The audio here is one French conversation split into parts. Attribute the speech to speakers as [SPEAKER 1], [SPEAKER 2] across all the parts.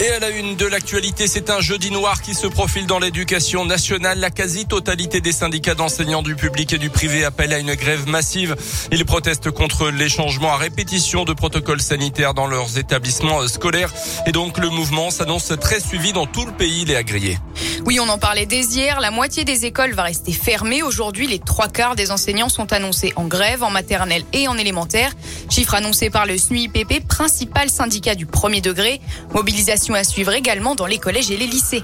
[SPEAKER 1] Et à la une de l'actualité, c'est un jeudi noir qui se profile dans l'éducation nationale. La quasi-totalité des syndicats d'enseignants du public et du privé appellent à une grève massive. Ils protestent contre les changements à répétition de protocoles sanitaires dans leurs établissements scolaires. Et donc le mouvement s'annonce très suivi dans tout le pays, les agriers.
[SPEAKER 2] Oui, on en parlait dès hier. La moitié des écoles va rester fermée. Aujourd'hui, les trois quarts des enseignants sont annoncés en grève en maternelle et en élémentaire. Chiffre annoncé par le SNUIPP, principal syndicat du premier degré. Mobilisation à suivre également dans les collèges et les lycées.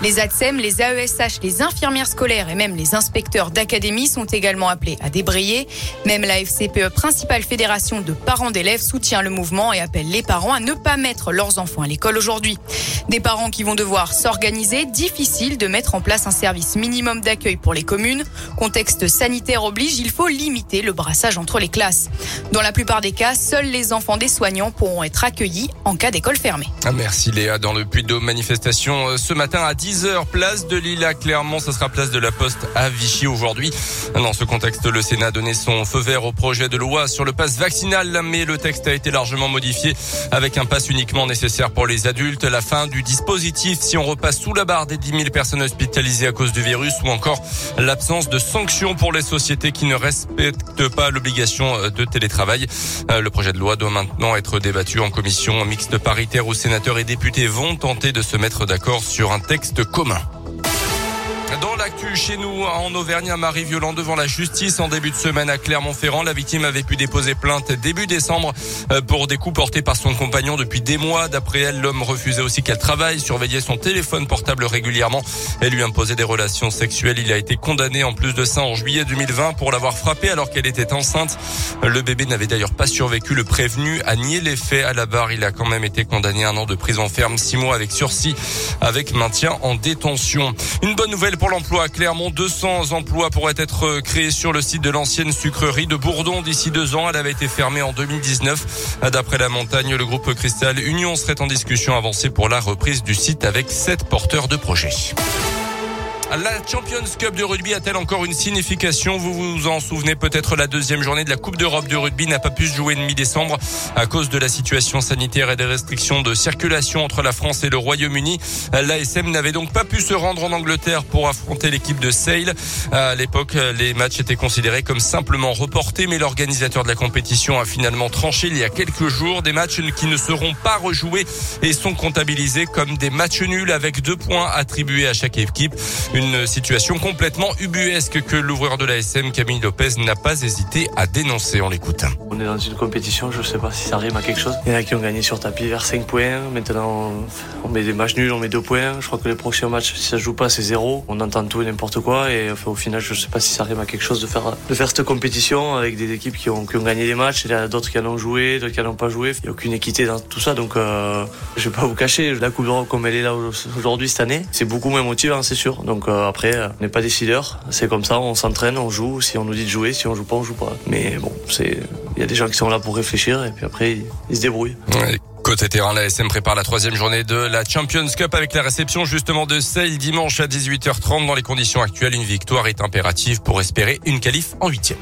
[SPEAKER 2] Les ATSEM, les AESH, les infirmières scolaires et même les inspecteurs d'académie sont également appelés à débrayer. Même la FCPE, principale fédération de parents d'élèves, soutient le mouvement et appelle les parents à ne pas mettre leurs enfants à l'école aujourd'hui. Des parents qui vont devoir s'organiser, difficile de mettre en place un service minimum d'accueil pour les communes. Contexte sanitaire oblige, il faut limiter le brassage entre les classes. Dans la plupart des cas, seuls les enfants des soignants pourront être accueillis en cas d'école fermée.
[SPEAKER 1] Ah, merci Léa. Dans le Puy-de-Dôme, manifestation euh, ce matin à 10h, place de Lille à Clermont. Ça sera place de la Poste à Vichy aujourd'hui. Dans ce contexte, le Sénat a donné son feu vert au projet de loi sur le pass vaccinal, mais le texte a été largement modifié avec un pass uniquement nécessaire pour les adultes, la fin du dispositif si on repasse sous la barre des 10 000 personnes hospitalisées à cause du virus ou encore l'absence de sanctions pour les sociétés qui ne respectent pas l'obligation euh, de télétravail. Euh, le projet de loi doit maintenant être débattu en commission mixte paritaire où sénateurs et députés vont tenter de se mettre d'accord sur un texte commun. Dans l'actu chez nous, en Auvergne, un mari violent devant la justice en début de semaine à Clermont-Ferrand. La victime avait pu déposer plainte début décembre euh, pour des coups portés par son compagnon depuis des mois. D'après elle, l'homme refusait aussi qu'elle travaille, surveillait son téléphone portable régulièrement et lui imposait des relations sexuelles. Il a été condamné en plus de ça en juillet 2020 pour l'avoir frappé alors qu'elle était enceinte. Le bébé n'avait d'ailleurs pas survécu. Le prévenu a nié les faits à la barre. Il a quand même été condamné à un an de prison ferme, six mois avec sursis, avec maintien en détention. Une bonne nouvelle pour l'emploi à Clermont. 200 emplois pourraient être créés sur le site de l'ancienne sucrerie de Bourdon d'ici deux ans. Elle avait été fermée en 2019. D'après la montagne, le groupe Cristal Union serait en discussion avancée pour la reprise du site avec sept porteurs de projets. La Champions Cup de rugby a-t-elle encore une signification? Vous vous en souvenez peut-être la deuxième journée de la Coupe d'Europe de rugby n'a pas pu se jouer mi-décembre à cause de la situation sanitaire et des restrictions de circulation entre la France et le Royaume-Uni. L'ASM n'avait donc pas pu se rendre en Angleterre pour affronter l'équipe de Sale. À l'époque, les matchs étaient considérés comme simplement reportés, mais l'organisateur de la compétition a finalement tranché il y a quelques jours des matchs qui ne seront pas rejoués et sont comptabilisés comme des matchs nuls avec deux points attribués à chaque équipe. Situation complètement ubuesque que l'ouvreur de la SM, Camille Lopez, n'a pas hésité à dénoncer. On l'écoute.
[SPEAKER 3] On est dans une compétition, je ne sais pas si ça rime à quelque chose. Il y en a qui ont gagné sur tapis vers 5 points. Maintenant, on met des matchs nuls, on met 2 points. Je crois que les prochains matchs, si ça ne joue pas, c'est 0. On entend tout et n'importe quoi. Et au final, je ne sais pas si ça rime à quelque chose de faire, de faire cette compétition avec des équipes qui ont, gagné des matchs. Il y a d'autres qui en ont joué, d'autres qui n'en ont pas joué. Il n'y a aucune équité dans tout ça. Donc, euh, je ne vais pas vous cacher. La Coupe d'Europe, comme elle est là aujourd'hui cette année, c'est beaucoup moins motivant, c'est sûr. Euh, après, euh, on n'est pas décideur. C'est comme ça, on s'entraîne, on joue. Si on nous dit de jouer, si on joue pas, on joue pas. Mais bon, c'est, il y a des gens qui sont là pour réfléchir et puis après, ils se débrouillent.
[SPEAKER 1] Côté terrain, la SM prépare la troisième journée de la Champions Cup avec la réception justement de Sale dimanche à 18h30. Dans les conditions actuelles, une victoire est impérative pour espérer une qualif en huitième.